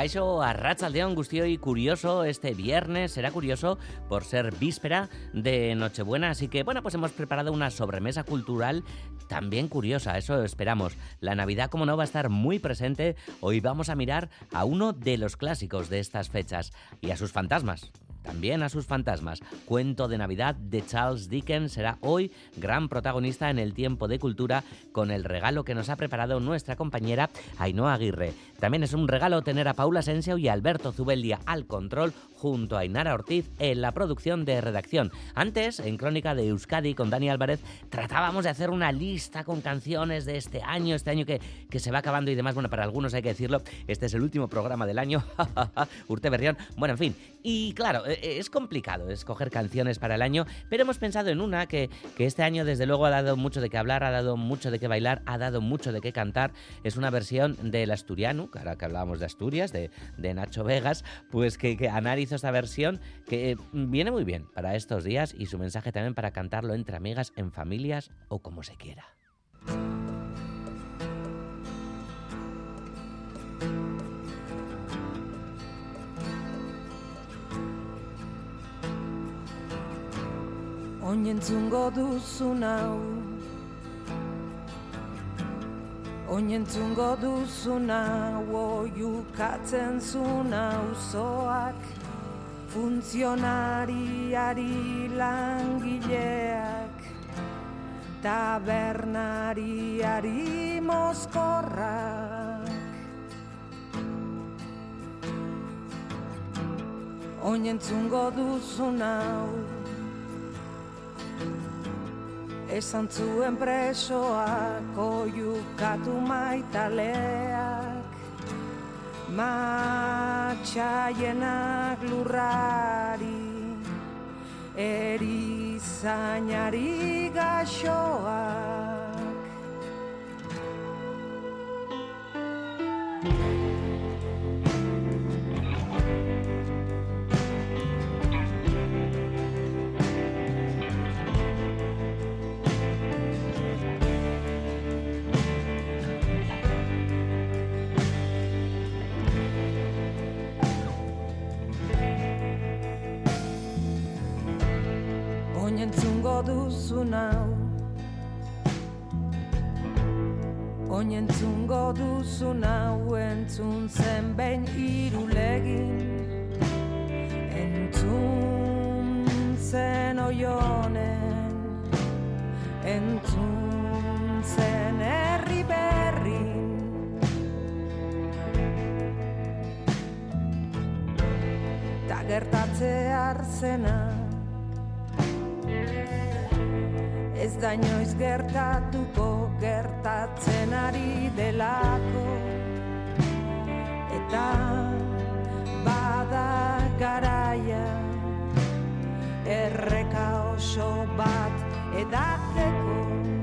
Caixo Arrachaldeón y curioso este viernes, será curioso por ser víspera de Nochebuena, así que bueno, pues hemos preparado una sobremesa cultural también curiosa, eso esperamos. La Navidad, como no, va a estar muy presente, hoy vamos a mirar a uno de los clásicos de estas fechas y a sus fantasmas también a sus fantasmas. Cuento de Navidad de Charles Dickens será hoy gran protagonista en el tiempo de cultura con el regalo que nos ha preparado nuestra compañera Ainhoa Aguirre. También es un regalo tener a Paula Sensio y Alberto Zubeldia al control junto a Inara Ortiz en la producción de redacción. Antes, en Crónica de Euskadi con Dani Álvarez, tratábamos de hacer una lista con canciones de este año, este año que, que se va acabando y demás. Bueno, para algunos hay que decirlo, este es el último programa del año. Urte Berrión. Bueno, en fin. Y claro, es complicado escoger canciones para el año, pero hemos pensado en una que, que este año desde luego ha dado mucho de qué hablar, ha dado mucho de qué bailar, ha dado mucho de qué cantar. Es una versión del asturiano, ahora que hablábamos de Asturias, de, de Nacho Vegas, pues que, que Anar esta versión que viene muy bien para estos días y su mensaje también para cantarlo entre amigas, en familias o como se quiera. Oinentzungo duzun hau. Oinentzungo duzun hau Oiukatzen zun hau. Zoak Funtzionariari langileak Tabernariari mozkorrak. Oinentzungo duzun hau esan zuen presoak oiukatu maitaleak. Matxaienak lurrari erizainari gaxoak duzu nau Oinentzungo duzu nau entzun zen behin irulegin Entzun zen oionen. Entzun zen herri berrin. Ta gertatze arzena ez da inoiz gertatuko gertatzen ari delako. Eta bada garaia erreka oso bat edateko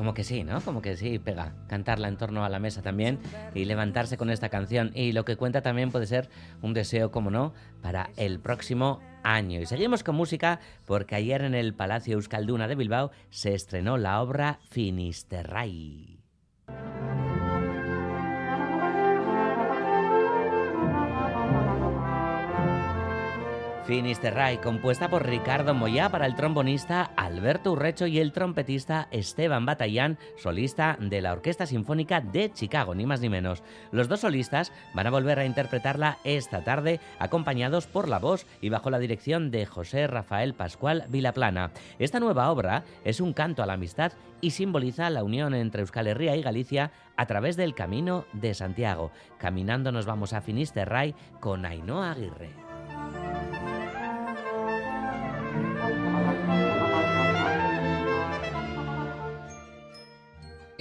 como que sí, ¿no? Como que sí, pega. Cantarla en torno a la mesa también y levantarse con esta canción. Y lo que cuenta también puede ser un deseo, como no, para el próximo año. Y seguimos con música porque ayer en el Palacio Euskalduna de Bilbao se estrenó la obra Finisterray. Finisterray, compuesta por Ricardo Moyá para el trombonista Alberto Urrecho y el trompetista Esteban Batallán, solista de la Orquesta Sinfónica de Chicago, ni más ni menos. Los dos solistas van a volver a interpretarla esta tarde, acompañados por la voz y bajo la dirección de José Rafael Pascual Vilaplana. Esta nueva obra es un canto a la amistad y simboliza la unión entre Euskal Herria y Galicia a través del Camino de Santiago. Caminando nos vamos a Finisterray con Ainhoa Aguirre.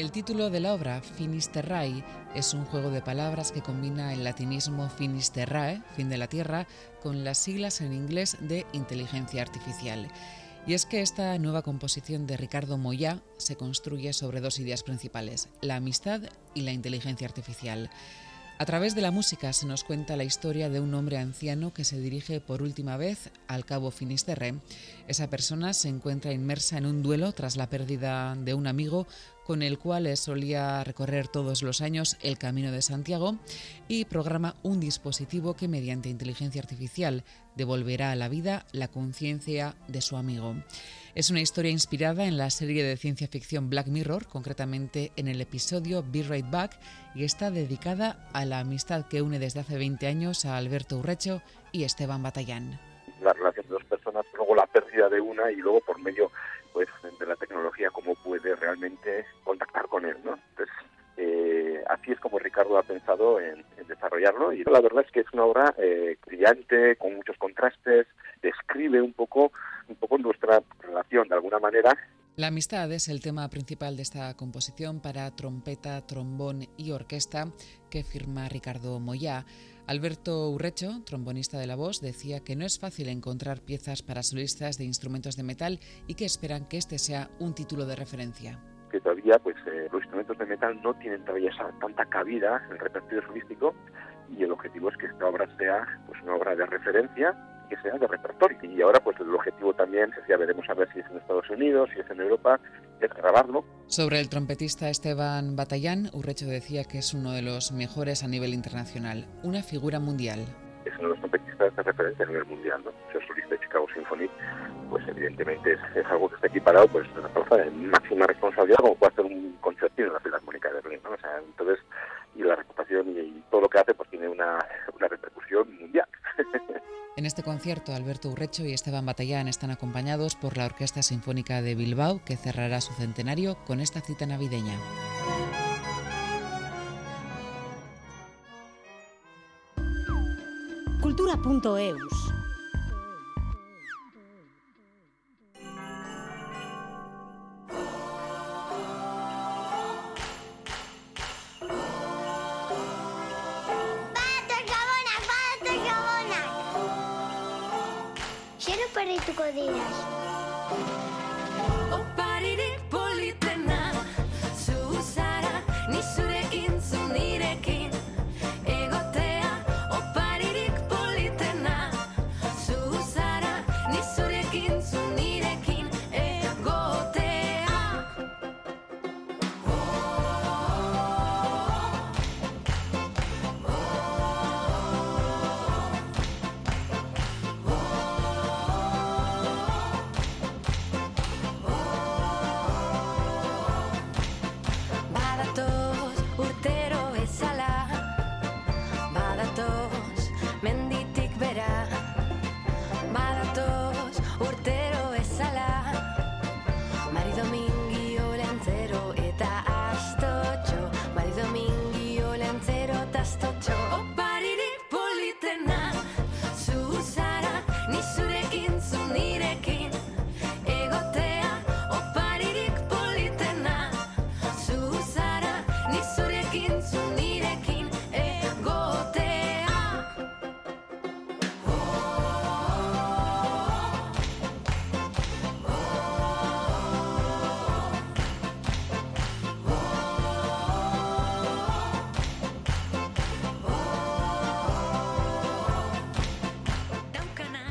El título de la obra, Finisterrae, es un juego de palabras que combina el latinismo Finisterrae, fin de la Tierra, con las siglas en inglés de inteligencia artificial. Y es que esta nueva composición de Ricardo Moyá se construye sobre dos ideas principales, la amistad y la inteligencia artificial. A través de la música se nos cuenta la historia de un hombre anciano que se dirige por última vez al Cabo Finisterre. Esa persona se encuentra inmersa en un duelo tras la pérdida de un amigo con el cual solía recorrer todos los años el Camino de Santiago y programa un dispositivo que mediante inteligencia artificial devolverá a la vida la conciencia de su amigo. Es una historia inspirada en la serie de ciencia ficción Black Mirror, concretamente en el episodio Be Right Back, y está dedicada a la amistad que une desde hace 20 años a Alberto Urrecho y Esteban Batallán. La relación de dos personas, luego la pérdida de una y luego por medio pues de la tecnología cómo puede realmente contactar con él, ¿no? Entonces, eh, así es como Ricardo ha pensado en, desarrollarlo y la verdad es que es una obra eh, brillante, con muchos contrastes, describe un poco, un poco nuestra relación de alguna manera la amistad es el tema principal de esta composición para trompeta, trombón y orquesta que firma Ricardo Moyá. Alberto Urrecho, trombonista de la voz, decía que no es fácil encontrar piezas para solistas de instrumentos de metal y que esperan que este sea un título de referencia que todavía pues eh, los instrumentos de metal no tienen todavía tanta cabida en el repertorio solístico y el objetivo es que esta obra sea pues una obra de referencia que sea de repertorio. Y ahora pues el objetivo también, ya veremos a ver si es en Estados Unidos, si es en Europa, es grabarlo. Sobre el trompetista Esteban Batallán, Urrecho decía que es uno de los mejores a nivel internacional, una figura mundial. Es uno de los trompetistas de referencia a nivel mundial, ¿no? Ser solista de Chicago Symphony, pues evidentemente es, algo que está equiparado pues una cosa de máxima responsabilidad como puede hacer un concertino en la Filarmónica de Berlín, ¿no? O sea, entonces, y la reputación y, todo lo que hace pues tiene una, una repercusión mundial. En este concierto, Alberto Urrecho y Esteban Batallán están acompañados por la Orquesta Sinfónica de Bilbao, que cerrará su centenario con esta cita navideña. Cultura.eus berrituko dira.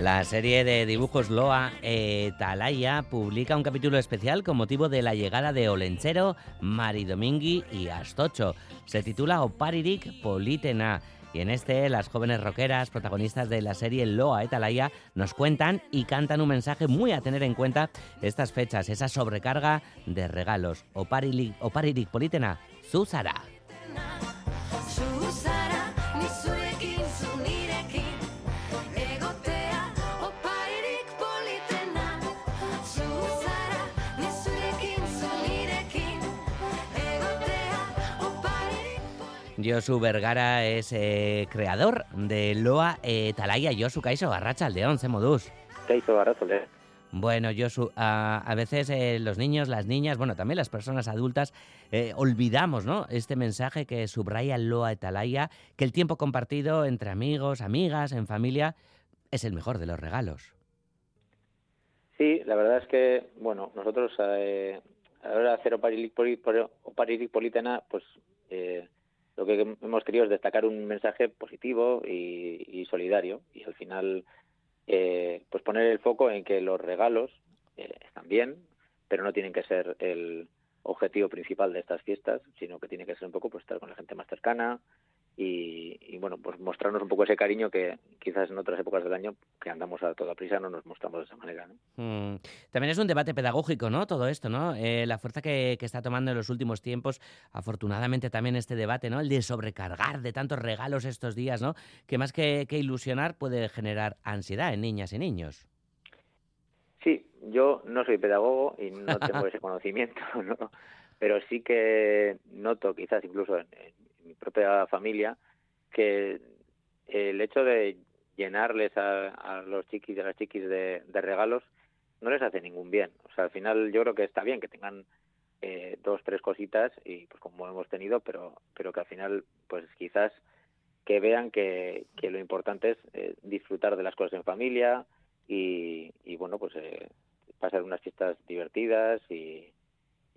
La serie de dibujos Loa Etalaya publica un capítulo especial con motivo de la llegada de Olenchero, Mari Domingui y Astocho. Se titula Oparirik Politena. Y en este, las jóvenes rockeras, protagonistas de la serie Loa Etalaya, nos cuentan y cantan un mensaje muy a tener en cuenta estas fechas, esa sobrecarga de regalos. Oparirik Politena, Susara. Josu Vergara es eh, creador de Loa Etalaya. Josu Kaiso, Arracha Aldeón, se modus. Kaixo Barrazole. Bueno, Josu, a, a veces eh, los niños, las niñas, bueno, también las personas adultas, eh, olvidamos, ¿no? Este mensaje que subraya Loa Etalaya, que el tiempo compartido entre amigos, amigas, en familia, es el mejor de los regalos. Sí, la verdad es que, bueno, nosotros eh, a la hora de hacer pues eh, lo que hemos querido es destacar un mensaje positivo y, solidario y al final eh, pues poner el foco en que los regalos eh, están bien, pero no tienen que ser el objetivo principal de estas fiestas, sino que tiene que ser un poco pues estar con la gente más cercana y, y, bueno, pues mostrarnos un poco ese cariño que quizás en otras épocas del año que andamos a toda prisa no nos mostramos de esa manera, ¿no? Mm, También es un debate pedagógico, ¿no? Todo esto, ¿no? Eh, la fuerza que, que está tomando en los últimos tiempos, afortunadamente también este debate, ¿no? El de sobrecargar de tantos regalos estos días, ¿no? Que más que, que ilusionar puede generar ansiedad en niñas y niños. Sí, yo no soy pedagogo y no tengo ese conocimiento, ¿no? pero sí que noto, quizás incluso en, en mi propia familia, que el hecho de llenarles a, a los chiquis y a las chiquis de, regalos no les hace ningún bien. O sea, al final yo creo que está bien que tengan eh, dos, tres cositas y pues como hemos tenido, pero, pero que al final pues quizás que vean que, que lo importante es eh, disfrutar de las cosas en familia y, y bueno, pues eh, pasar unas fiestas divertidas y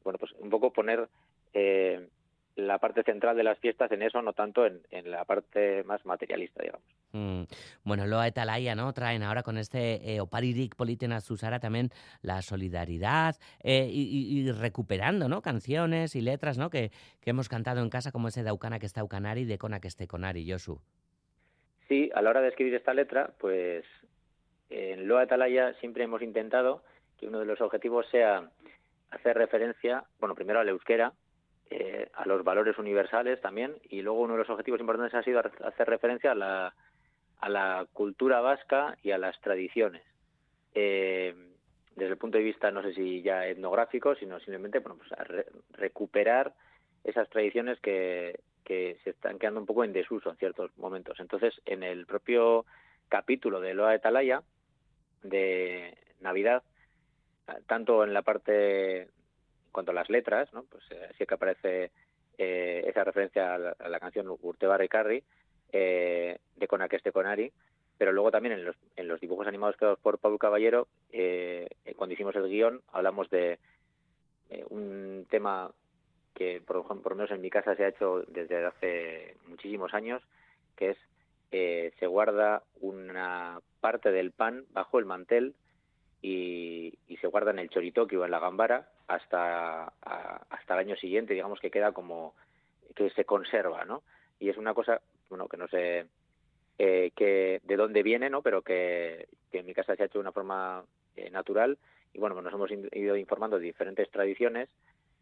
bueno, pues un poco poner eh, la parte central de las fiestas en eso, no tanto en, en la parte más materialista, digamos. Mm, Bueno, Loa Etalaya, ¿no? Traen ahora con este eh, Oparirik Politena Susara también la solidaridad eh, y, recuperando, ¿no? Canciones y letras, ¿no? Que, que hemos cantado en casa, como ese Daukana que está Ucanari, de Cona que esté Conari, Josu. Sí, a la hora de escribir esta letra, pues en Loa Atalaya siempre hemos intentado que uno de los objetivos sea hacer referencia, bueno, primero al euskera, eh, a los valores universales también, y luego uno de los objetivos importantes ha sido hacer referencia a la, a la cultura vasca y a las tradiciones. Eh, desde el punto de vista, no sé si ya etnográfico, sino simplemente bueno, pues a re- recuperar esas tradiciones que, que se están quedando un poco en desuso en ciertos momentos. Entonces, en el propio capítulo de Loa de Talaya, de Navidad, tanto en la parte, cuanto a las letras, ¿no? pues eh, sí que aparece eh, esa referencia a la, a la canción Urtebarra y Carri, eh, de Conaqueste Conari, pero luego también en los, en los dibujos animados creados por Pablo Caballero, eh, eh, cuando hicimos el guion, hablamos de eh, un tema que por, lo menos en mi casa se ha hecho desde hace muchísimos años, que es eh, se guarda una parte del pan bajo el mantel y, y se guarda en el choritoqui o en la gambara hasta, hasta el año siguiente, digamos que queda como que se conserva, ¿no? Y es una cosa, bueno, que no sé eh, que de dónde viene, ¿no? Pero que, en mi casa se ha hecho de una forma eh, natural y bueno, pues nos hemos ido informando de diferentes tradiciones.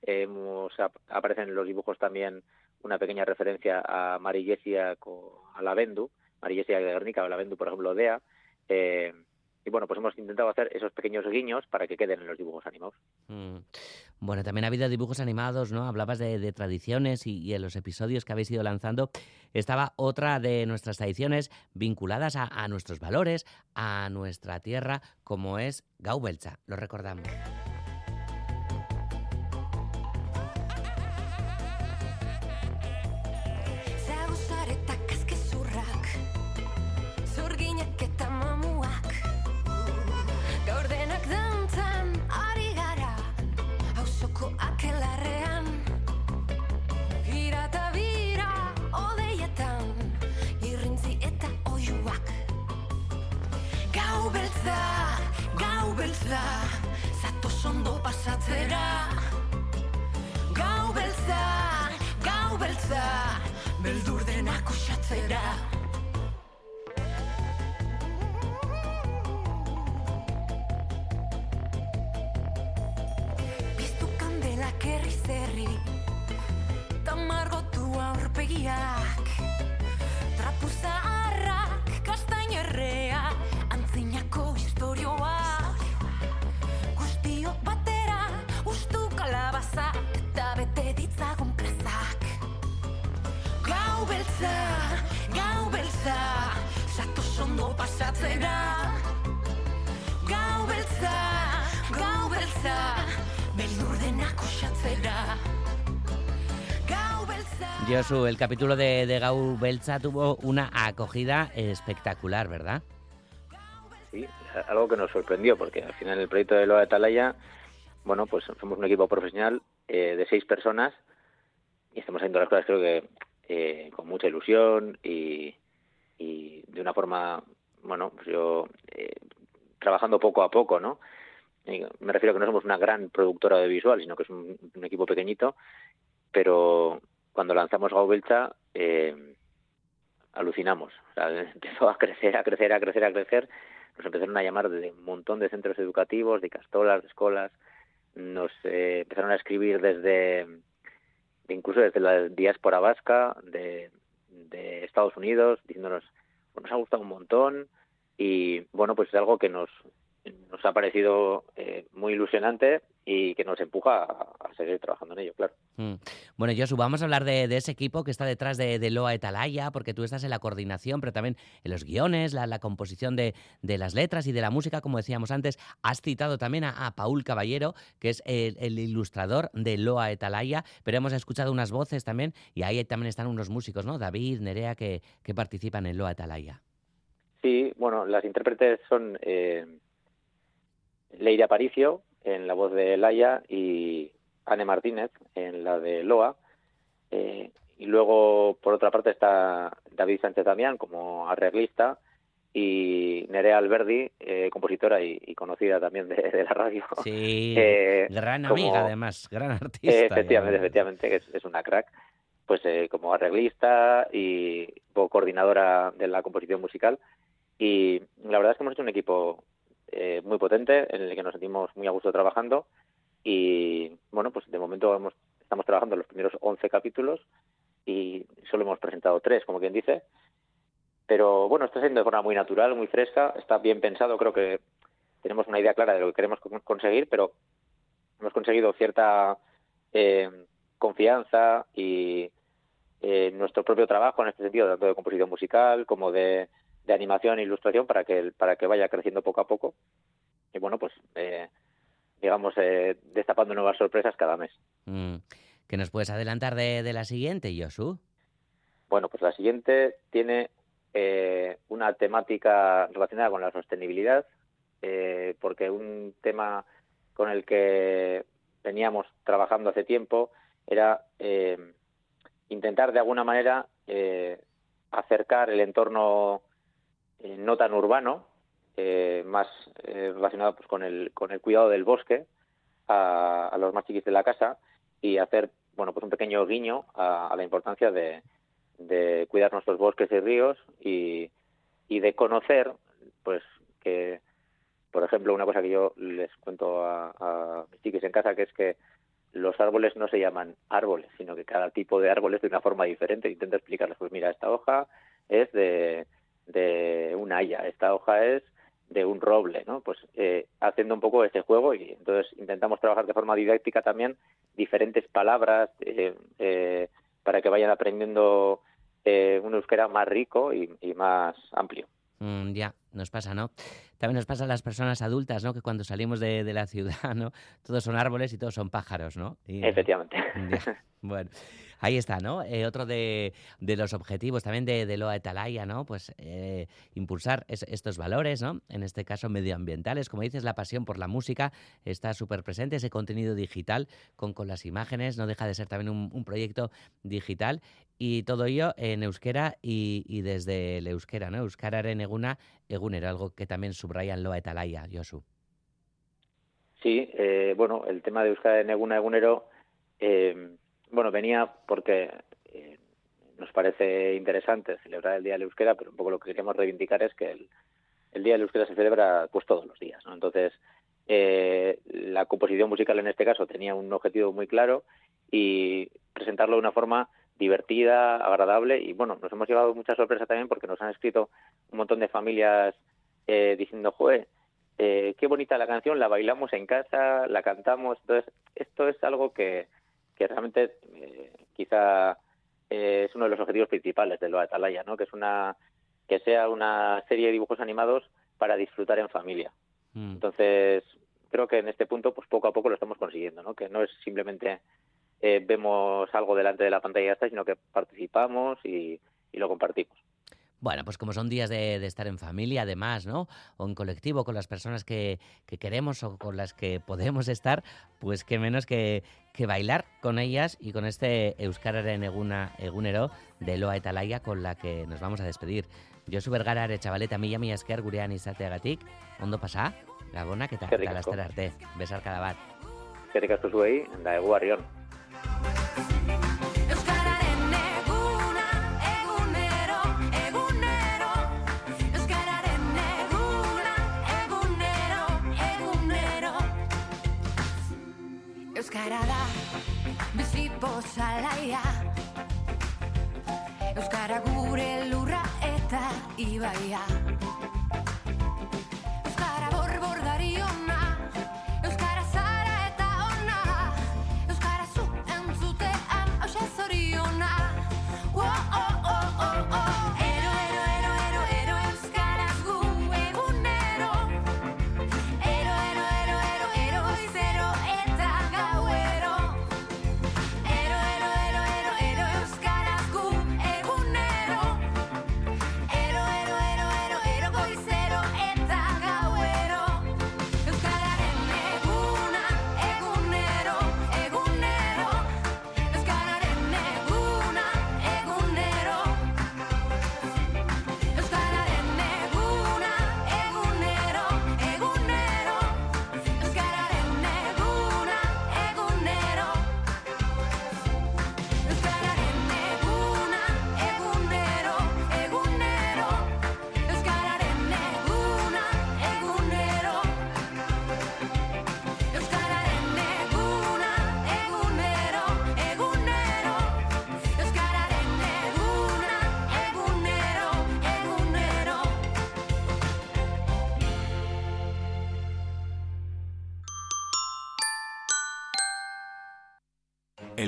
Hemos, ap- aparecen en los dibujos también una pequeña referencia a Mari Jessia co- a la Vendu, Mari Jessia de Guernica o la Vendu, por ejemplo, Dea. Eh, y bueno, pues hemos intentado hacer esos pequeños guiños para que queden en los dibujos animados. Mm. Bueno, también ha habido dibujos animados, ¿no? Hablabas de, tradiciones y, en los episodios que habéis ido lanzando estaba otra de nuestras tradiciones vinculadas a, a nuestros valores, a nuestra tierra, como es Gaubeltza. Lo recordamos. Pasatzera. Gau beltza, gau beltza, beldur denak usatzera. Piztu kandelak herri zerri, tamargotu aurpegiak. Trapu beltza, gau beltza, zatoz ondo pasatzera. Gau beltza, gau beltza, beldur denak usatzera. Josu, el capítulo de, de Gau Belza tuvo una acogida espectacular, ¿verdad? Sí, algo que nos sorprendió, porque al final el proyecto de Loa de Atalaya, bueno, pues somos un equipo profesional eh, de seis personas y estamos haciendo las cosas creo que eh, con mucha ilusión y, y de una forma, bueno, pues yo eh, trabajando poco a poco, ¿no? Me refiero a que no somos una gran productora de visual, sino que es un, equipo pequeñito, pero cuando lanzamos Gau Belcha, eh, alucinamos. Empezó a crecer, a crecer, a crecer, a crecer. Nos empezaron a llamar de un montón de centros educativos, de castolas, de escuelas. Nos eh, empezaron a escribir desde, de incluso desde la diáspora vasca, de, de Estados Unidos, diciéndonos, "Pues nos ha gustado un montón y bueno, pues es algo que nos, nos ha parecido eh, muy ilusionante y que nos empuja a, a seguir trabajando en ello, claro. Mm. Bueno, Josu, vamos a hablar de, de ese equipo que está detrás de, de Loa Etalaya, porque tú estás en la coordinación, pero también en los guiones, la, la composición de, de las letras y de la música, como decíamos antes. Has citado también a, a Paul Caballero, que es el, el ilustrador de Loa Etalaya, pero hemos escuchado unas voces también, y ahí también están unos músicos, ¿no? David, Nerea, que, que participan en Loa Etalaya. Sí, bueno, las intérpretes son eh, Leire Aparicio en la voz de Laia y Anne Martínez en la de Loa. Eh, y luego, por otra parte, está David Sánchez Damián como arreglista y Nerea Alberdi, eh, compositora y, y conocida también de, de la radio. Sí, Eh, gran como- amiga además, gran artista. Eh, efectivamente, ya. efectivamente, es, es una crack. Pues eh, como arreglista y coordinadora de la composición musical. Y la verdad es que hemos hecho un equipo eh, muy potente en el que nos sentimos muy a gusto trabajando. Y bueno, pues de momento hemos, estamos trabajando los primeros 11 capítulos y solo hemos presentado tres, como quien dice. Pero bueno, está siendo de forma muy natural, muy fresca, está bien pensado, creo que tenemos una idea clara de lo que queremos con- conseguir, pero hemos conseguido cierta eh, confianza y eh, nuestro propio trabajo en este sentido, tanto de composición musical como de, de animación e ilustración, para que, para que vaya creciendo poco a poco. Y bueno, pues eh, digamos, eh, destapando nuevas sorpresas cada mes. Mm. ¿Qué nos puedes adelantar de, de la siguiente, Josu? Bueno, pues la siguiente tiene eh, una temática relacionada con la sostenibilidad, eh, porque un tema con el que veníamos trabajando hace tiempo era eh, intentar de alguna manera eh, acercar el entorno eh, no tan urbano, eh, más eh, relacionado pues, con, el, con el cuidado del bosque a, a los más chiquis de la casa y hacer bueno pues un pequeño guiño a, a la importancia de, de cuidar nuestros bosques y ríos y, y de conocer pues que por ejemplo una cosa que yo les cuento a, a mis chiquis en casa que es que los árboles no se llaman árboles sino que cada tipo de árbol es de una forma diferente. Intento explicarles pues mira esta hoja es de, de una haya esta hoja es de un roble, ¿no? Pues eh, haciendo un poco este juego y entonces intentamos trabajar de forma didáctica también diferentes palabras eh, eh, para que vayan aprendiendo eh, un euskera más rico y, y más amplio. Mm, ya, nos pasa, ¿no? También nos pasa a las personas adultas, ¿no? Que cuando salimos de, de la ciudad, ¿no? Todos son árboles y todos son pájaros, ¿no? Y- Efectivamente. Ya, Bueno, ahí está, ¿no? Eh, otro de, los objetivos también de, Loa Etalaya, ¿no? Pues eh, impulsar es- estos valores, ¿no? En este caso medioambientales. Como dices, la pasión por la música está súper presente, ese contenido digital con, las imágenes, no deja de ser también un, proyecto digital. Y todo ello en euskera y, y desde el euskera, ¿no? Euskararen eguna, egunero, algo que también subrayan Loa Etalaya, Josu. Sí, eh, bueno, el tema de Euskara en Eguna Egunero, eh, bueno, venía porque eh, nos parece interesante celebrar el Día del Euskera, pero un poco lo que queremos reivindicar es que el, el Día del Euskera se celebra pues todos los días, ¿no? Entonces, eh, la composición musical en este caso tenía un objetivo muy claro y presentarlo de una forma divertida, agradable y bueno, nos hemos llevado mucha sorpresa también porque nos han escrito un montón de familias eh, diciendo, joder, eh, qué bonita la canción, la bailamos en casa, la cantamos, entonces esto es algo que, que realmente eh, quizá eh, es uno de los objetivos principales de lo Atalaya, ¿no? que es una que sea una serie de dibujos animados para disfrutar en familia. Mm. Entonces, creo que en este punto, pues poco a poco lo estamos consiguiendo, ¿no? Que no es simplemente eh, vemos algo delante de la pantalla y ya está, sino que participamos y, y lo compartimos. Bueno, pues como son días de, de estar en familia, además, ¿no? O en colectivo con las personas que, que queremos o con las que podemos estar, pues qué menos que, que bailar con ellas y con este Euskararen Eguna Egunero de Loa Etalaya con la que nos vamos a despedir. Josu Bergara, chavaleta, mila mila esker gurean izateagatik, ondo pasa, Gabona, eta laster arte, besarkada bat. Eskerrik asko zuei, da egu arrion. Euskara gure lurra eta ibaia.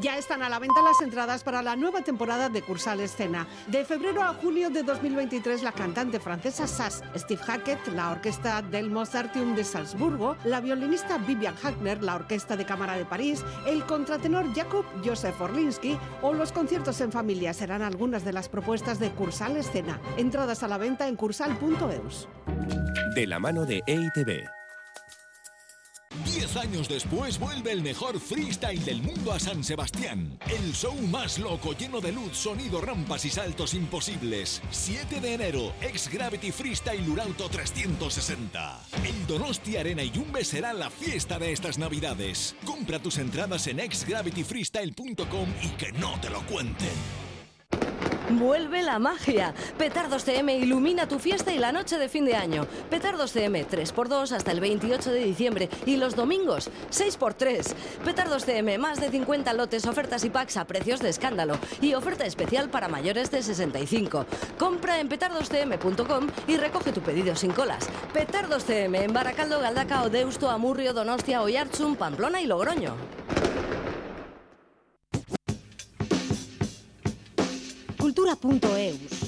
Ya están a la venta las entradas para la nueva temporada de Cursal Escena. De febrero a junio de 2023, la cantante francesa Sass, Steve Hackett, la orquesta del Mozarteum de Salzburgo, la violinista Vivian Hackner, la orquesta de cámara de París, el contratenor Jakub Josef Orlinsky o los conciertos en familia serán algunas de las propuestas de Cursal Escena. Entradas a la venta en cursal.eus. De la mano de EITB. Diez años después vuelve el mejor freestyle del mundo a San Sebastián. El show más loco, lleno de luz, sonido, rampas y saltos imposibles. 7 de enero, Ex Gravity Freestyle Lurauto 360. El Donosti Arena y Yumbe será la fiesta de estas navidades. Compra tus entradas en exgravityfreestyle.com y que no te lo cuenten. Vuelve la magia. Petardos CM ilumina tu fiesta y la noche de fin de año. Petardos CM 3x2 hasta el 28 de diciembre y los domingos 6x3. Petardos CM más de 50 lotes, ofertas y packs a precios de escándalo y oferta especial para mayores de 65. Compra en petardoscm.com y recoge tu pedido sin colas. Petardos CM en Baracaldo, Galdacao, Deusto, Amurrio, Donostia, Oyarzun, Pamplona y Logroño. Cultura.eus.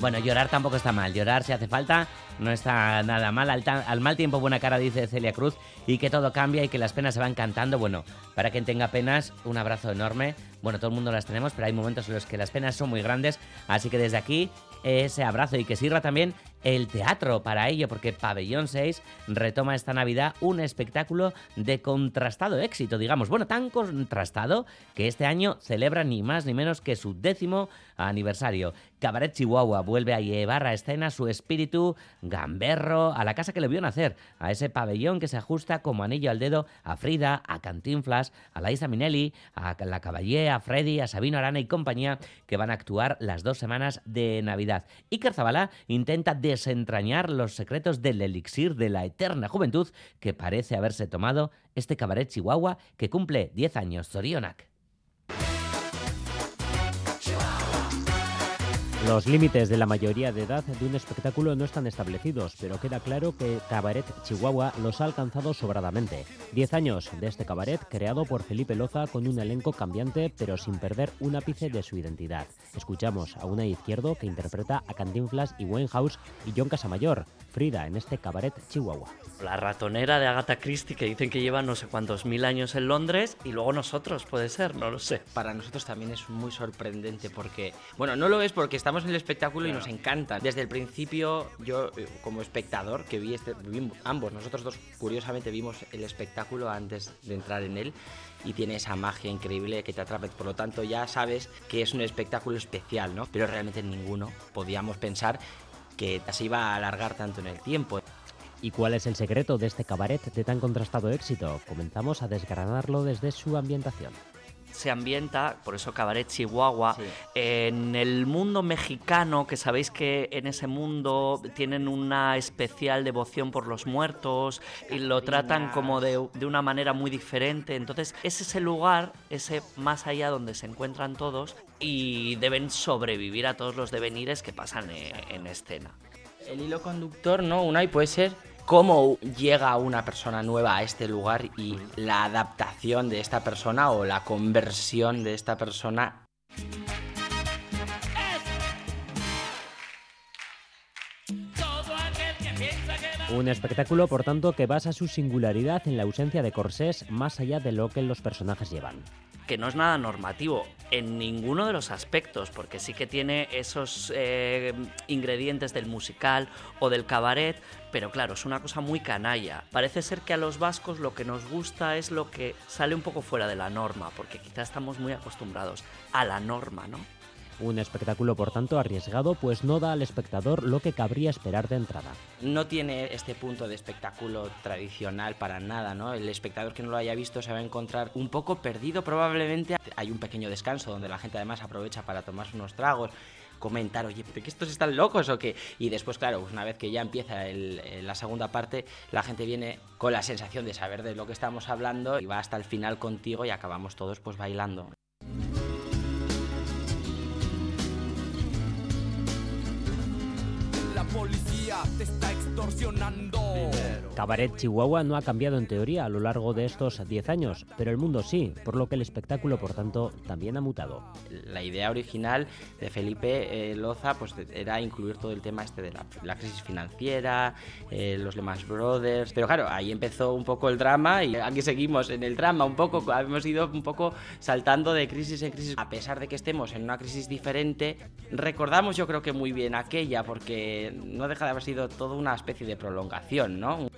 Bueno, llorar tampoco está mal. Llorar si hace falta no está nada mal. Al, mal tiempo buena cara, dice Celia Cruz. Y que todo cambia y que las penas se van cantando. Bueno, para quien tenga penas, un abrazo enorme. Bueno, todo el mundo las tenemos, pero hay momentos en los que las penas son muy grandes. Así que desde aquí, ese abrazo y que sirva también el teatro para ello, porque Pabellón 6 retoma esta Navidad un espectáculo de contrastado éxito, digamos. Bueno, tan contrastado que este año celebra ni más ni menos que su décimo aniversario. Cabaret Chihuahua vuelve a llevar a escena su espíritu gamberro a la casa que le vio nacer, a ese pabellón que se ajusta como anillo al dedo a Frida, a Cantinflas, a Laisa Minelli, a La Caballé, a Freddy, a Sabino Arana y compañía que van a actuar las dos semanas de Navidad. Iker intenta desentrañar los secretos del elixir de la eterna juventud que parece haberse tomado este cabaret Chihuahua que cumple 10 años. Zorionak. Los límites de la mayoría de edad de un espectáculo no están establecidos, pero queda claro que Cabaret Chihuahua los ha alcanzado sobradamente. Diez años de este cabaret creado por Felipe Loza con un elenco cambiante pero sin perder un ápice de su identidad. Escuchamos a una izquierdo que interpreta a Cantinflas y Winehouse y John Casamayor, Frida en este Cabaret Chihuahua. La ratonera de Agatha Christie que dicen que lleva no sé cuántos mil años en Londres y luego nosotros, puede ser, no lo sé. Para nosotros también es muy sorprendente porque, bueno, no lo es porque estamos en el espectáculo y nos encanta. Desde el principio, yo eh, como espectador que vi este, vimos- ambos, nosotros dos curiosamente vimos el espectáculo antes de entrar en él y tiene esa magia increíble que te atrapa. Por lo tanto, ya sabes que es un espectáculo especial, ¿no? Pero realmente ninguno podíamos pensar que se iba a alargar tanto en el tiempo. ¿Y cuál es el secreto de este cabaret de tan contrastado éxito? Comenzamos a desgranarlo desde su ambientación. Se ambienta, por eso Cabaret Chihuahua, en el mundo mexicano, que sabéis que en ese mundo tienen una especial devoción por los muertos y lo tratan como de, de una manera muy diferente. Entonces es ese lugar, ese más allá donde se encuentran todos y deben sobrevivir a todos los devenires que pasan eh, en escena. El hilo conductor, ¿no? Unai, puede ser cómo llega una persona nueva a este lugar y la adaptación de esta persona o la conversión de esta persona. Un espectáculo, por tanto, que basa su singularidad en la ausencia de corsés más allá de lo que los personajes llevan. Que no es nada normativo en ninguno de los aspectos, porque sí que tiene esos eh, ingredientes del musical o del cabaret, pero claro, es una cosa muy canalla. Parece ser que a los vascos lo que nos gusta es lo que sale un poco fuera de la norma, porque quizá estamos muy acostumbrados a la norma, ¿no? Un espectáculo, por tanto, arriesgado, pues no da al espectador lo que cabría esperar de entrada. No tiene este punto de espectáculo tradicional para nada, ¿no? El espectador que no lo haya visto se va a encontrar un poco perdido probablemente. Hay un pequeño descanso donde la gente además aprovecha para tomarse unos tragos comentar, oye, ¿pero que estos están locos o qué? Y después, claro, una vez que ya empieza el- eh, la segunda parte, la gente viene con la sensación de saber de lo que estamos hablando y va hasta el final contigo y acabamos todos pues bailando. Policía te está extorsionando. Cabaret Chihuahua no ha cambiado en teoría a lo largo de estos 10 años, pero el mundo sí, por lo que el espectáculo, por tanto, también ha mutado. La idea original de Felipe eh, Loza pues, era incluir todo el tema este de la, la crisis financiera, eh, los Lehman Brothers, pero claro, ahí empezó un poco el drama y aquí seguimos en el drama un poco, hemos ido un poco saltando de crisis en crisis. A pesar de que estemos en una crisis diferente, recordamos yo creo que muy bien aquella porque no deja de haber sido toda una especie de prolongación, ¿no?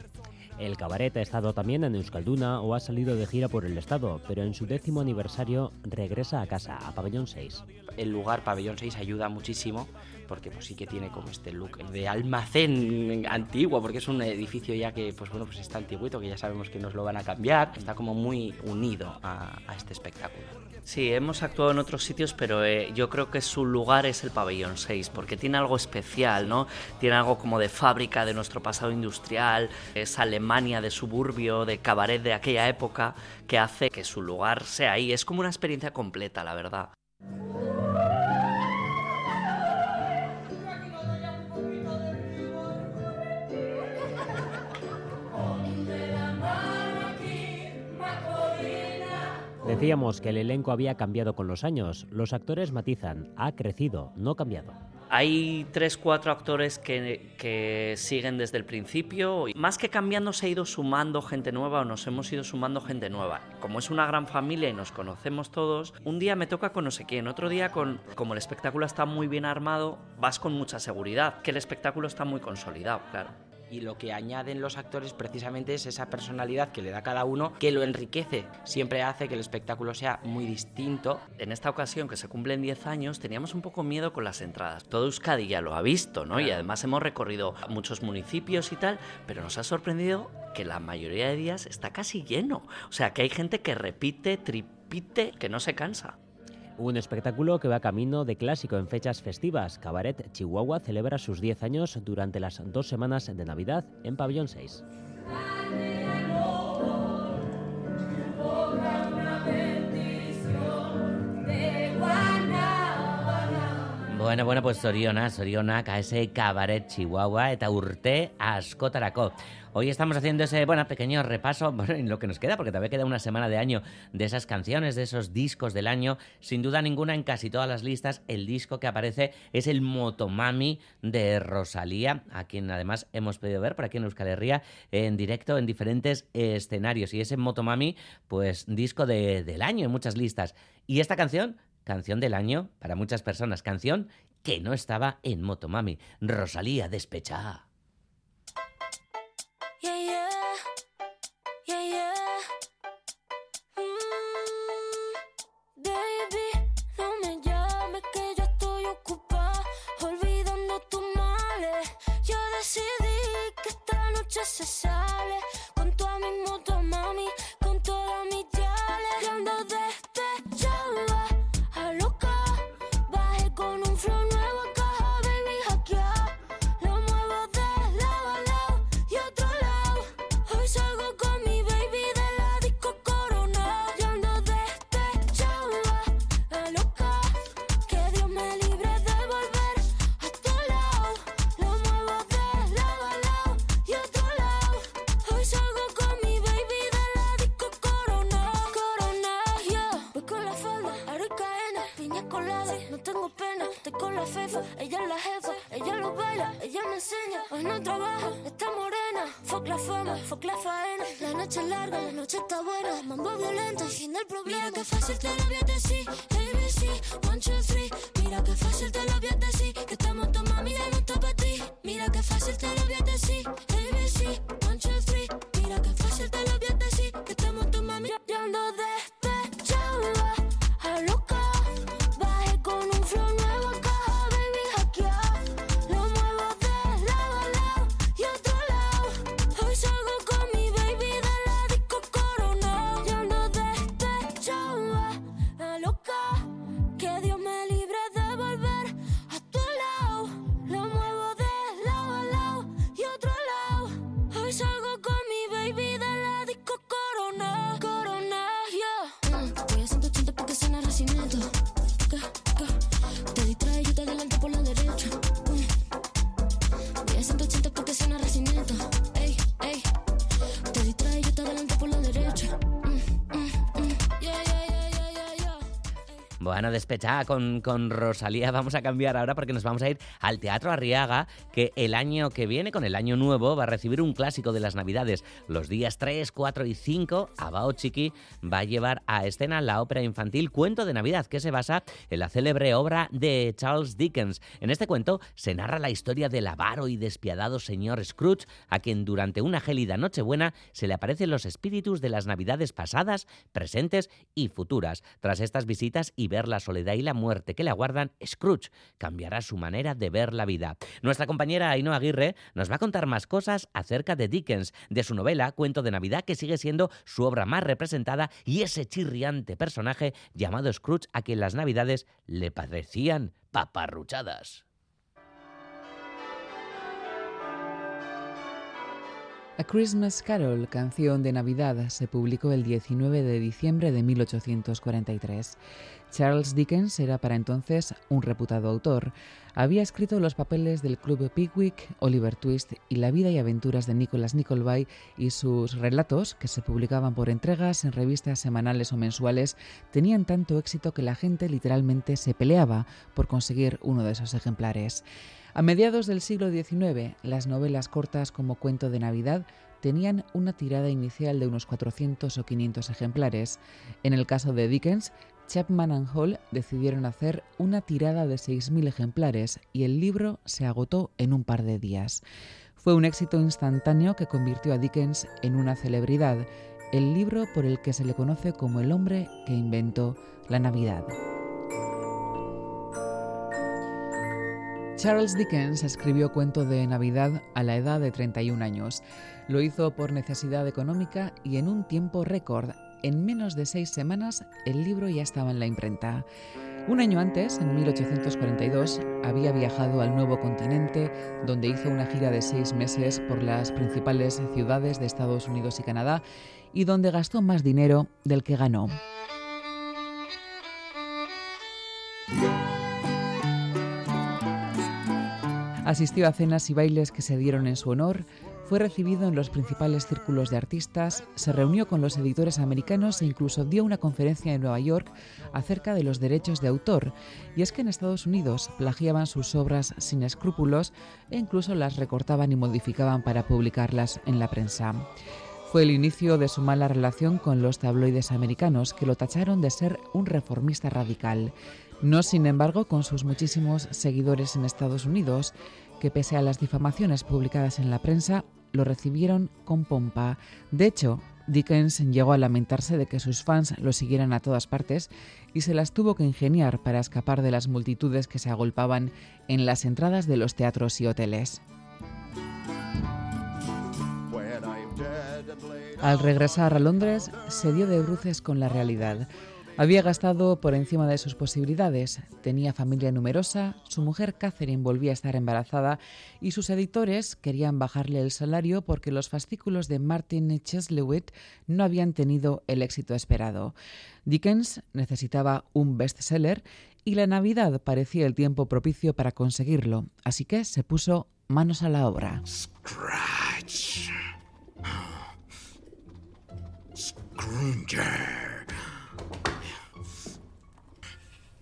El cabaret ha estado también en Euskalduna o ha salido de gira por el estado, pero en su décimo aniversario regresa a casa, a Pabellón 6. el lugar Pabellón 6 ayuda muchísimo porque pues sí que tiene como este look de almacén antiguo porque es un edificio ya que pues bueno pues está antiguito que ya sabemos que nos lo van a cambiar está como muy unido a, a este espectáculo Sí, hemos actuado en otros sitios, pero eh, yo creo que su lugar es el pabellón 6, porque tiene algo especial, ¿no? Tiene algo como de fábrica de nuestro pasado industrial, esa Alemania de suburbio, de cabaret de aquella época, que hace que su lugar sea ahí. Es como una experiencia completa, la verdad. Decíamos que el elenco había cambiado con los años. Los actores matizan, ha crecido, no cambiado. Hay tres, cuatro actores que, siguen desde el principio. Más que cambiando, se ha ido sumando gente nueva o nos hemos ido sumando gente nueva. Como es una gran familia y nos conocemos todos, un día me toca con no sé quién, otro día con. Como el espectáculo está muy bien armado, vas con mucha seguridad, que el espectáculo está muy consolidado, claro y lo que añaden los actores precisamente es esa personalidad que le da cada uno que lo enriquece, siempre hace que el espectáculo sea muy distinto. En esta ocasión que se cumplen 10 años teníamos un poco miedo con las entradas. Todo Euskadi ya lo ha visto, ¿no? Y además hemos recorrido muchos municipios y tal, pero nos ha sorprendido que la mayoría de días está casi lleno. O sea, que hay gente que repite, tripite, que no se cansa. Un espectáculo que va camino de clásico en fechas festivas. Cabaret Chihuahua celebra sus 10 años durante las dos semanas de Navidad en Pabellón 6. Bueno, bueno, pues Soriona, Soriona, ese Cabaret Chihuahua eta urte. Hoy estamos haciendo ese bueno, pequeño repaso en lo que nos queda, porque todavía queda una semana de año de esas canciones, de esos discos del año. Sin duda ninguna, en casi todas las listas, el disco que aparece es el Motomami de Rosalía, a quien además hemos podido ver por aquí en Euskal Herria en directo en diferentes escenarios. Y ese Motomami, pues disco de- del año en muchas listas. Y esta canción canción del año para muchas personas, canción que no estaba en Motomami, Rosalía despechada. Yeah, yeah. Yeah. Mm, baby, no me llames que yo estoy ocupada olvidando tus males. Yo decidí que esta noche se sale la fefa. Ella es la jefa, ella lo baila, ella me enseña. Hoy no trabaja, está morena. Fuck la fama, fuck la faena. La noche es larga, la noche está buena. Mambo violento fin del problema. Mira que fácil te lo voy a decir. ABC, one, two, three. Mira que fácil te lo voy a decir. Que estamos tu mami ya no está para ti. Mira que fácil te lo voy a decir. ABC, con, con Rosalía. Vamos a cambiar ahora porque nos vamos a ir al Teatro Arriaga, que el año que viene, con el año nuevo, va a recibir un clásico de las Navidades. Los días 3, 4 y 5, Abao Chiqui va a llevar a escena la ópera infantil Cuento de Navidad, que se basa en la célebre obra de Charles Dickens. En este cuento se narra la historia del avaro y despiadado señor Scrooge, a quien durante una gélida Nochebuena se le aparecen los espíritus de las Navidades pasadas, presentes y futuras. Tras estas visitas y ver la soledad la muerte que le aguardan, Scrooge cambiará su manera de ver la vida. Nuestra compañera Ainhoa Aguirre nos va a contar más cosas acerca de Dickens, de su novela Cuento de Navidad, que sigue siendo su obra más representada, y ese chirriante personaje llamado Scrooge a quien las Navidades le parecían paparruchadas. A Christmas Carol, canción de Navidad, se publicó el 19 de diciembre de 1843. Charles Dickens era para entonces un reputado autor. Había escrito los papeles del Club Pickwick, Oliver Twist y la vida y aventuras de Nicholas Nickleby y sus relatos, que se publicaban por entregas en revistas semanales o mensuales, tenían tanto éxito que la gente literalmente se peleaba por conseguir uno de esos ejemplares. A mediados del siglo XIX, las novelas cortas como Cuento de Navidad tenían una tirada inicial de unos 400 o 500 ejemplares. En el caso de Dickens, Chapman and Hall decidieron hacer una tirada de 6.000 ejemplares y el libro se agotó en un par de días. Fue un éxito instantáneo que convirtió a Dickens en una celebridad, el libro por el que se le conoce como el hombre que inventó la Navidad. Charles Dickens escribió Cuento de Navidad a la edad de 31 años. Lo hizo por necesidad económica y en un tiempo récord. En menos de seis semanas el libro ya estaba en la imprenta. Un año antes, en 1842, había viajado al nuevo continente, donde hizo una gira de seis meses por las principales ciudades de Estados Unidos y Canadá, y donde gastó más dinero del que ganó. Asistió a cenas y bailes que se dieron en su honor, fue recibido en los principales círculos de artistas, se reunió con los editores americanos e incluso dio una conferencia en Nueva York acerca de los derechos de autor. Y es que en Estados Unidos plagiaban sus obras sin escrúpulos e incluso las recortaban y modificaban para publicarlas en la prensa. Fue el inicio de su mala relación con los tabloides americanos, que lo tacharon de ser un reformista radical. No, sin embargo, con sus muchísimos seguidores en Estados Unidos, que pese a las difamaciones publicadas en la prensa, lo recibieron con pompa. De hecho, Dickens llegó a lamentarse de que sus fans lo siguieran a todas partes y se las tuvo que ingeniar para escapar de las multitudes que se agolpaban en las entradas de los teatros y hoteles. Al regresar a Londres, se dio de bruces con la realidad. Había gastado por encima de sus posibilidades, tenía familia numerosa, su mujer Catherine volvía a estar embarazada y sus editores querían bajarle el salario porque los fascículos de Martin Cheslewit no habían tenido el éxito esperado. Dickens necesitaba un bestseller y la Navidad parecía el tiempo propicio para conseguirlo, así que se puso manos a la obra.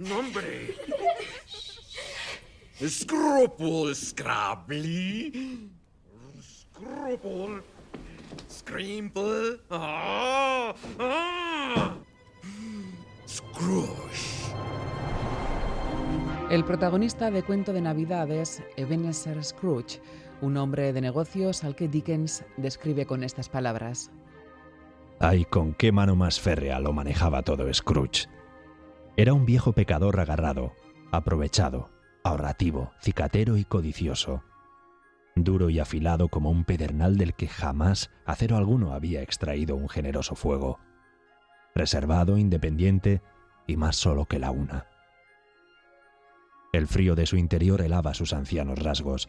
Nombre. Scruple, Scrably. Scruple. Scrimple. Ah, ah. Scrooge. El protagonista de Cuento de Navidad es Ebenezer Scrooge, un hombre de negocios al que Dickens describe con estas palabras. Ay, con qué mano más férrea lo manejaba todo Scrooge. Era un viejo pecador agarrado, aprovechado, ahorrativo, cicatero y codicioso. Duro y afilado como un pedernal del que jamás acero alguno había extraído un generoso fuego. Reservado, independiente y más solo que la una. El frío de su interior helaba sus ancianos rasgos,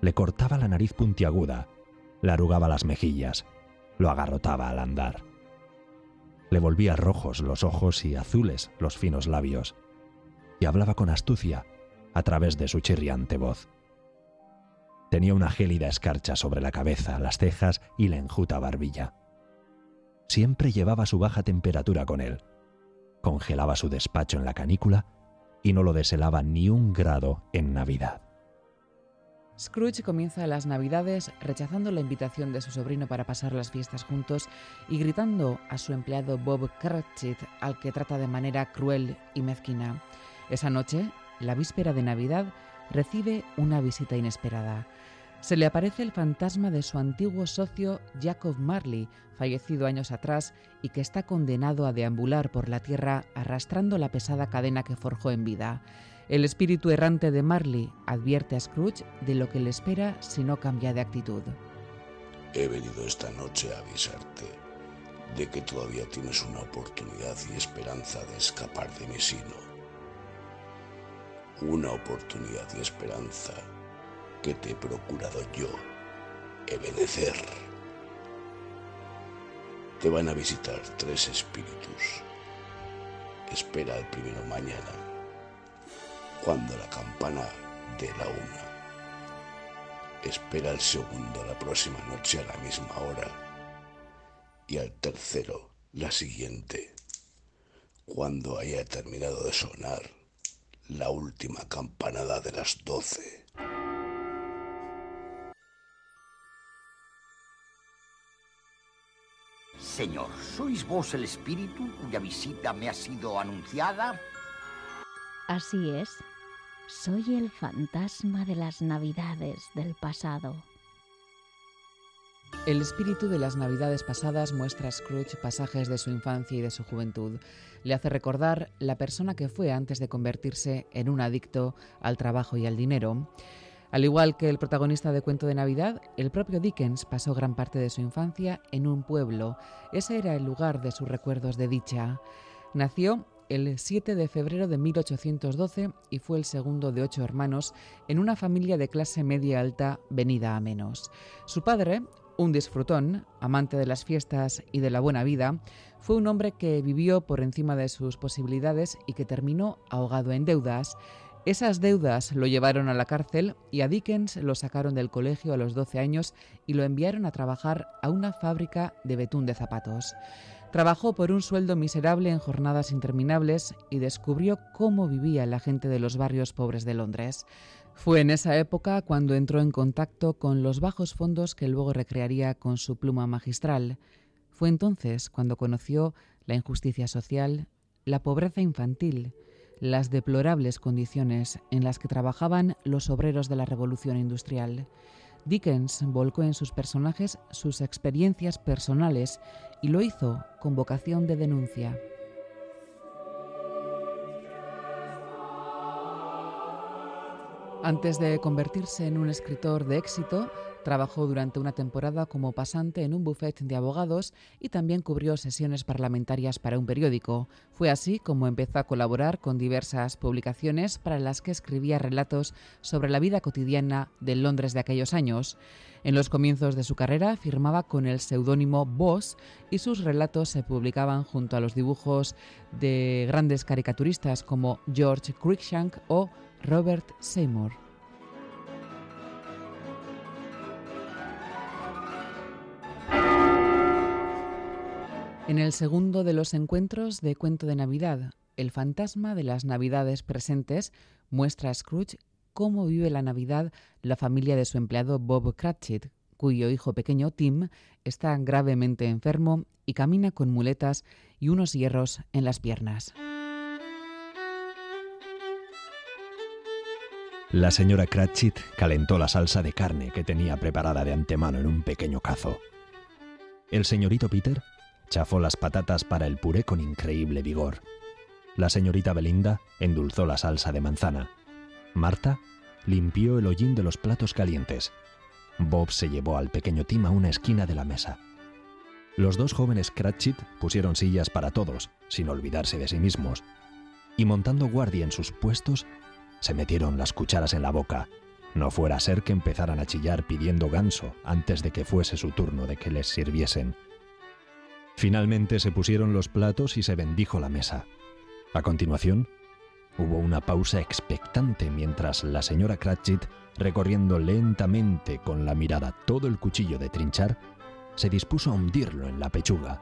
le cortaba la nariz puntiaguda, le arrugaba las mejillas, lo agarrotaba al andar. Le volvía rojos los ojos y azules los finos labios, y hablaba con astucia a través de su chirriante voz. Tenía una gélida escarcha sobre la cabeza, las cejas y la enjuta barbilla. Siempre llevaba su baja temperatura con él. Congelaba su despacho en la canícula y no lo deshelaba ni un grado en Navidad. Scrooge comienza las Navidades rechazando la invitación de su sobrino para pasar las fiestas juntos y gritando a su empleado Bob Cratchit, al que trata de manera cruel y mezquina. Esa noche, la víspera de Navidad, recibe una visita inesperada. Se le aparece el fantasma de su antiguo socio Jacob Marley, fallecido años atrás y que está condenado a deambular por la tierra arrastrando la pesada cadena que forjó en vida. El espíritu errante de Marley advierte a Scrooge de lo que le espera si no cambia de actitud. He venido esta noche a avisarte de que todavía tienes una oportunidad y esperanza de escapar de mi sino. Una oportunidad y esperanza que te he procurado yo, Ebenezer. Te van a visitar tres espíritus. Espera el primero mañana, cuando la campana de la una. Espera el segundo la próxima noche a la misma hora. Y al tercero la siguiente, cuando haya terminado de sonar la última campanada de las doce. Señor, ¿sois vos el espíritu cuya visita me ha sido anunciada? Así es. Soy el fantasma de las navidades del pasado. El espíritu de las navidades pasadas muestra a Scrooge pasajes de su infancia y de su juventud. Le hace recordar la persona que fue antes de convertirse en un adicto al trabajo y al dinero. Al igual que el protagonista de Cuento de Navidad, el propio Dickens pasó gran parte de su infancia en un pueblo. Ese era el lugar de sus recuerdos de dicha. Nació el 7 de febrero de 1812 y fue el segundo de ocho hermanos en una familia de clase media alta venida a menos. Su padre, un disfrutón, amante de las fiestas y de la buena vida, fue un hombre que vivió por encima de sus posibilidades y que terminó ahogado en deudas. Esas deudas lo llevaron a la cárcel y a Dickens lo sacaron del colegio a los 12 años y lo enviaron a trabajar a una fábrica de betún de zapatos. Trabajó por un sueldo miserable en jornadas interminables y descubrió cómo vivía la gente de los barrios pobres de Londres. Fue en esa época cuando entró en contacto con los bajos fondos que luego recrearía con su pluma magistral. Fue entonces cuando conoció la injusticia social, la pobreza infantil, las deplorables condiciones en las que trabajaban los obreros de la revolución industrial. Dickens volcó en sus personajes sus experiencias personales y lo hizo con vocación de denuncia. Antes de convertirse en un escritor de éxito, trabajó durante una temporada como pasante en un buffet de abogados y también cubrió sesiones parlamentarias para un periódico. Fue así como empezó a colaborar con diversas publicaciones para las que escribía relatos sobre la vida cotidiana de Londres de aquellos años. En los comienzos de su carrera firmaba con el seudónimo Boss y sus relatos se publicaban junto a los dibujos de grandes caricaturistas como George Cruikshank o Robert Seymour. En el segundo de los encuentros de Cuento de Navidad, el fantasma de las Navidades presentes muestra a Scrooge cómo vive la Navidad la familia de su empleado Bob Cratchit, cuyo hijo pequeño Tim está gravemente enfermo y camina con muletas y unos hierros en las piernas. La señora Cratchit calentó la salsa de carne que tenía preparada de antemano en un pequeño cazo. El señorito Peter chafó las patatas para el puré con increíble vigor. La señorita Belinda endulzó la salsa de manzana. Marta limpió el hollín de los platos calientes. Bob se llevó al pequeño Tim a una esquina de la mesa. Los dos jóvenes Cratchit pusieron sillas para todos, sin olvidarse de sí mismos, y montando guardia en sus puestos, se metieron las cucharas en la boca. No fuera a ser que empezaran a chillar pidiendo ganso antes de que fuese su turno de que les sirviesen. Finalmente se pusieron los platos y se bendijo la mesa. A continuación, hubo una pausa expectante mientras la señora Cratchit, recorriendo lentamente con la mirada todo el cuchillo de trinchar, se dispuso a hundirlo en la pechuga.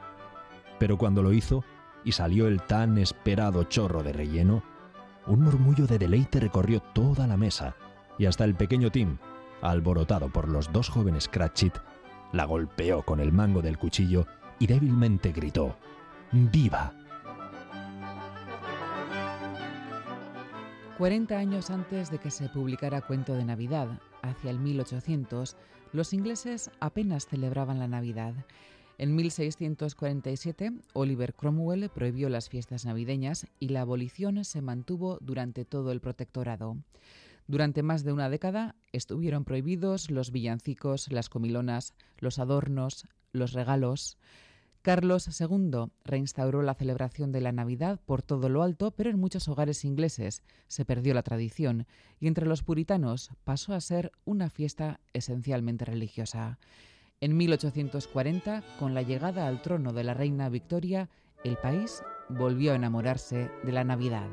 Pero cuando lo hizo y salió el tan esperado chorro de relleno, un murmullo de deleite recorrió toda la mesa y hasta el pequeño Tim, alborotado por los dos jóvenes Cratchit, la golpeó con el mango del cuchillo y débilmente gritó, ¡Viva! 40 años antes de que se publicara Cuento de Navidad, hacia el 1800, los ingleses apenas celebraban la Navidad. En 1647, Oliver Cromwell prohibió las fiestas navideñas y la abolición se mantuvo durante todo el protectorado. Durante más de una década estuvieron prohibidos los villancicos, las comilonas, los adornos, los regalos. Carlos II reinstauró la celebración de la Navidad por todo lo alto, pero en muchos hogares ingleses se perdió la tradición y entre los puritanos pasó a ser una fiesta esencialmente religiosa. En 1840, con la llegada al trono de la reina Victoria, el país volvió a enamorarse de la Navidad.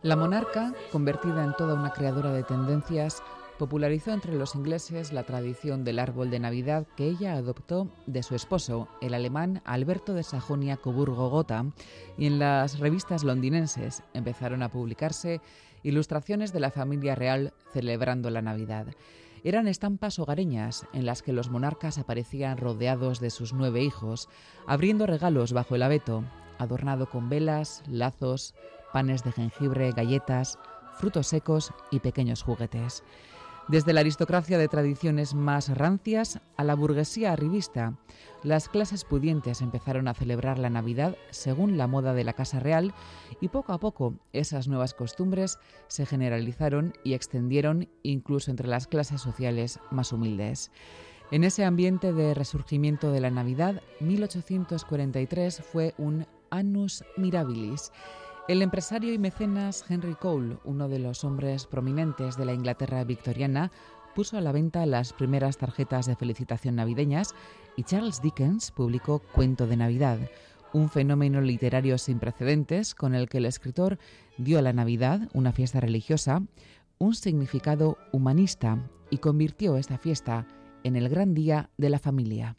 La monarca, convertida en toda una creadora de tendencias, popularizó entre los ingleses la tradición del árbol de Navidad que ella adoptó de su esposo, el alemán Alberto de Sajonia-Coburgo-Gotha, y en las revistas londinenses empezaron a publicarse ilustraciones de la familia real celebrando la Navidad. Eran estampas hogareñas en las que los monarcas aparecían rodeados de sus nueve hijos, abriendo regalos bajo el abeto, adornado con velas, lazos, panes de jengibre, galletas, frutos secos y pequeños juguetes. Desde la aristocracia de tradiciones más rancias a la burguesía arribista, las clases pudientes empezaron a celebrar la Navidad según la moda de la Casa Real y poco a poco esas nuevas costumbres se generalizaron y extendieron incluso entre las clases sociales más humildes. En ese ambiente de resurgimiento de la Navidad, 1843 fue un annus mirabilis el empresario y mecenas Henry Cole, uno de los hombres prominentes de la Inglaterra victoriana, puso a la venta las primeras tarjetas de felicitación navideñas y Charles Dickens publicó Cuento de Navidad, un fenómeno literario sin precedentes con el que el escritor dio a la Navidad, una fiesta religiosa, un significado humanista y convirtió esta fiesta en el gran día de la familia.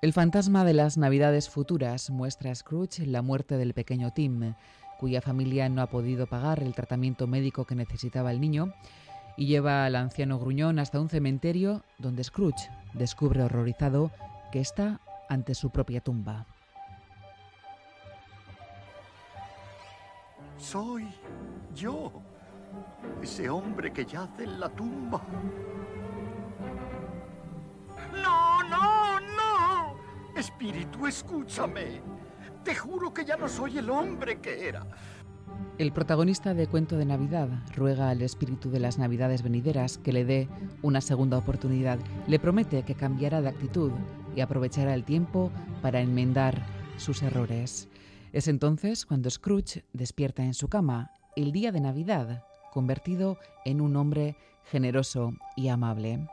El fantasma de las Navidades futuras muestra a Scrooge la muerte del pequeño Tim, cuya familia no ha podido pagar el tratamiento médico que necesitaba el niño, y lleva al anciano gruñón hasta un cementerio donde Scrooge descubre horrorizado que está ante su propia tumba. Soy yo, ese hombre que yace en la tumba. Espíritu, escúchame. Te juro que ya no soy el hombre que era. El protagonista de Cuento de Navidad ruega al espíritu de las Navidades venideras que le dé una segunda oportunidad. Le promete que cambiará de actitud y aprovechará el tiempo para enmendar sus errores. Es entonces cuando Scrooge despierta en su cama el día de Navidad, convertido en un hombre generoso y amable.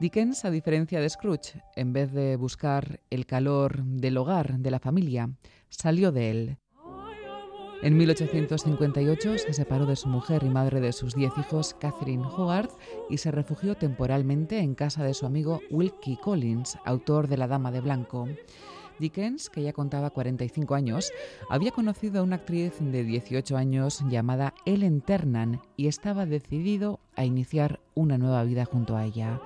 Dickens, a diferencia de Scrooge, en vez de buscar el calor del hogar de la familia, salió de él. En 1858 se separó de su mujer y madre de sus diez hijos, Catherine Hogarth, y se refugió temporalmente en casa de su amigo Wilkie Collins, autor de La Dama de Blanco. Dickens, que ya contaba 45 años, había conocido a una actriz de 18 años llamada Ellen Ternan y estaba decidido a iniciar una nueva vida junto a ella.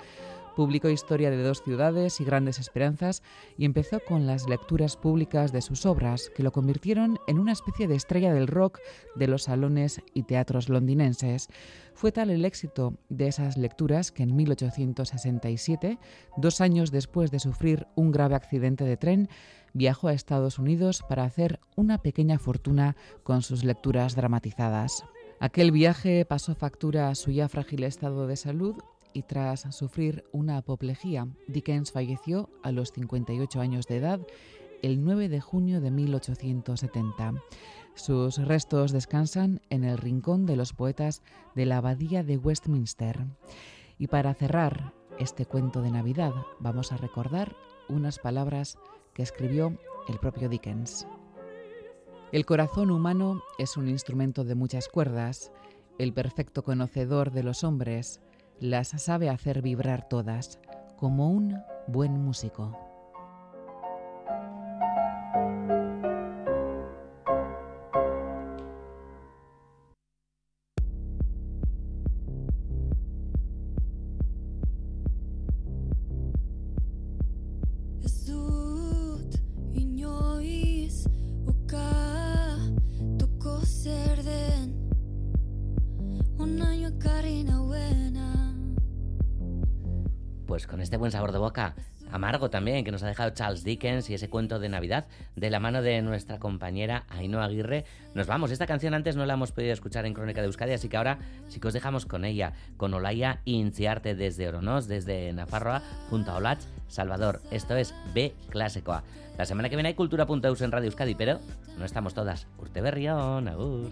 Publicó Historia de dos ciudades y Grandes Esperanzas y empezó con las lecturas públicas de sus obras, que lo convirtieron en una especie de estrella del rock de los salones y teatros londinenses. Fue tal el éxito de esas lecturas que en 1867, dos años después de sufrir un grave accidente de tren, viajó a Estados Unidos para hacer una pequeña fortuna con sus lecturas dramatizadas. Aquel viaje pasó factura a su ya frágil estado de salud y tras sufrir una apoplejía, Dickens falleció a los 58 años de edad el 9 de junio de 1870. Sus restos descansan en el Rincón de los Poetas de la Abadía de Westminster. Y para cerrar este cuento de Navidad, vamos a recordar unas palabras que escribió el propio Dickens. El corazón humano es un instrumento de muchas cuerdas, el perfecto conocedor de los hombres, las sabe hacer vibrar todas, como un buen músico. Que nos ha dejado Charles Dickens y ese cuento de Navidad de la mano de nuestra compañera Ainhoa Aguirre. Nos vamos, esta canción antes no la hemos podido escuchar en Crónica de Euskadi, así que ahora sí que os dejamos con ella, con Olaya Inciarte desde Oronos, desde Nafarroa, junto a Olach, Salvador. Esto es B Clásico A. La semana que viene hay Cultura.eus en Radio Euskadi, pero no estamos todas. Urte berrión, agur.